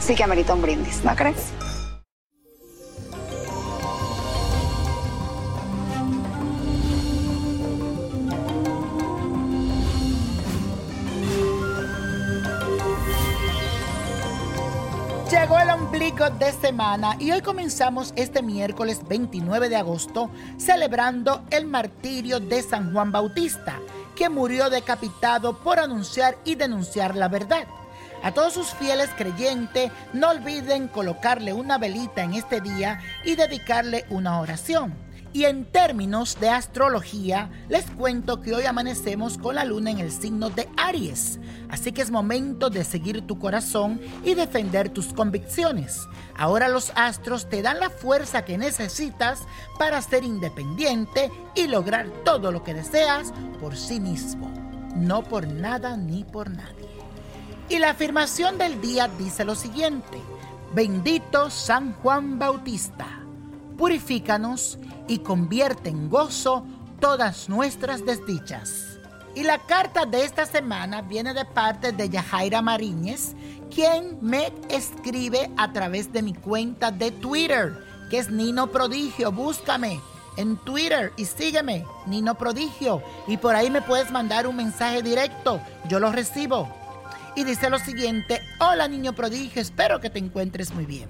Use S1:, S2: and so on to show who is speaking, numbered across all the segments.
S1: sí que amerita un brindis, ¿no crees?
S2: Llegó el ombligo de semana y hoy comenzamos este miércoles 29 de agosto celebrando el martirio de San Juan Bautista, que murió decapitado por anunciar y denunciar la verdad. A todos sus fieles creyentes, no olviden colocarle una velita en este día y dedicarle una oración. Y en términos de astrología, les cuento que hoy amanecemos con la luna en el signo de Aries. Así que es momento de seguir tu corazón y defender tus convicciones. Ahora los astros te dan la fuerza que necesitas para ser independiente y lograr todo lo que deseas por sí mismo. No por nada ni por nadie. Y la afirmación del día dice lo siguiente. Bendito San Juan Bautista, purifícanos y convierte en gozo todas nuestras desdichas. Y la carta de esta semana viene de parte de Yajaira Mariñez, quien me escribe a través de mi cuenta de Twitter, que es Nino Prodigio. Búscame en Twitter y sígueme, Nino Prodigio. Y por ahí me puedes mandar un mensaje directo, yo lo recibo. Y dice lo siguiente, hola niño prodigio, espero que te encuentres muy bien.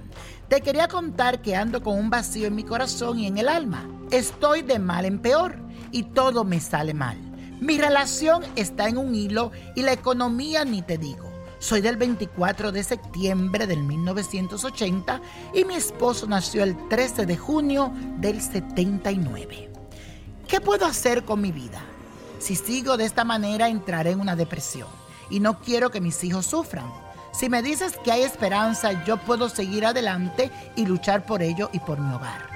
S2: Te quería contar que ando con un vacío en mi corazón y en el alma. Estoy de mal en peor y todo me sale mal. Mi relación está en un hilo y la economía ni te digo. Soy del 24 de septiembre del 1980 y mi esposo nació el 13 de junio del 79. ¿Qué puedo hacer con mi vida? Si sigo de esta manera entraré en una depresión y no quiero que mis hijos sufran. Si me dices que hay esperanza, yo puedo seguir adelante y luchar por ello y por mi hogar.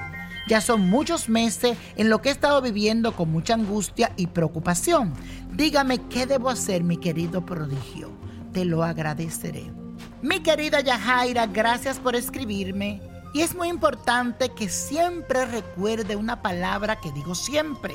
S2: Ya son muchos meses en lo que he estado viviendo con mucha angustia y preocupación. Dígame qué debo hacer, mi querido prodigio. Te lo agradeceré. Mi querida Yajaira, gracias por escribirme. Y es muy importante que siempre recuerde una palabra que digo siempre,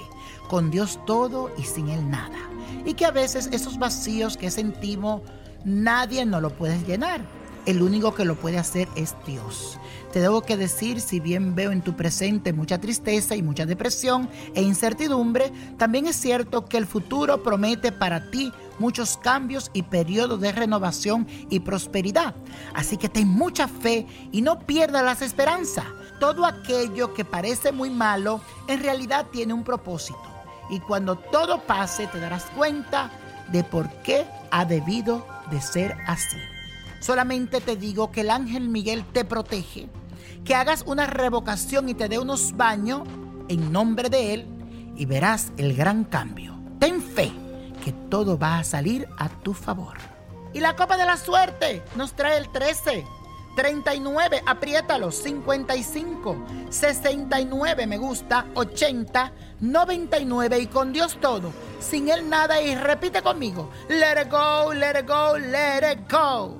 S2: con Dios todo y sin Él nada. Y que a veces esos vacíos que sentimos, nadie nos lo puede llenar. El único que lo puede hacer es Dios. Te debo que decir, si bien veo en tu presente mucha tristeza y mucha depresión e incertidumbre, también es cierto que el futuro promete para ti muchos cambios y periodos de renovación y prosperidad. Así que ten mucha fe y no pierdas las esperanzas. Todo aquello que parece muy malo en realidad tiene un propósito. Y cuando todo pase te darás cuenta de por qué ha debido de ser así. Solamente te digo que el ángel Miguel te protege, que hagas una revocación y te dé unos baños en nombre de él y verás el gran cambio. Ten fe que todo va a salir a tu favor. Y la copa de la suerte nos trae el 13. 39, apriétalo, 55, 69, me gusta, 80, 99 y con Dios todo, sin Él nada y repite conmigo, let it go, let it go, let it go.